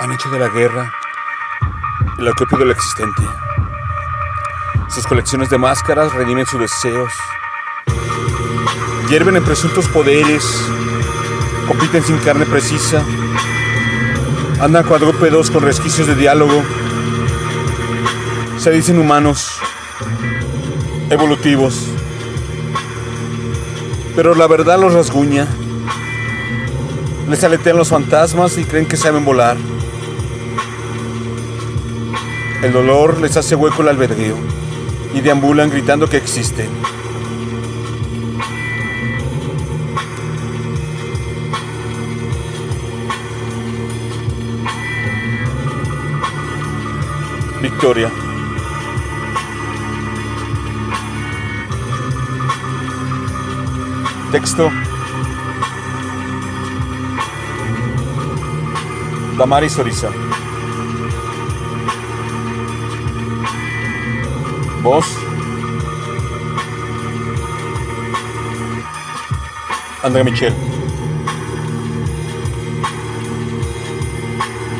Han hecho de la guerra el acopio de lo existente. Sus colecciones de máscaras redimen sus deseos. Hierven en presuntos poderes. Compiten sin carne precisa. Andan cuadrúpedos con resquicios de diálogo. Se dicen humanos. Evolutivos. Pero la verdad los rasguña. Les aletean los fantasmas y creen que saben volar. El dolor les hace hueco el albedrío y deambulan gritando que existen. Victoria. Texto. Damaris Oriza. Voz. André Michel.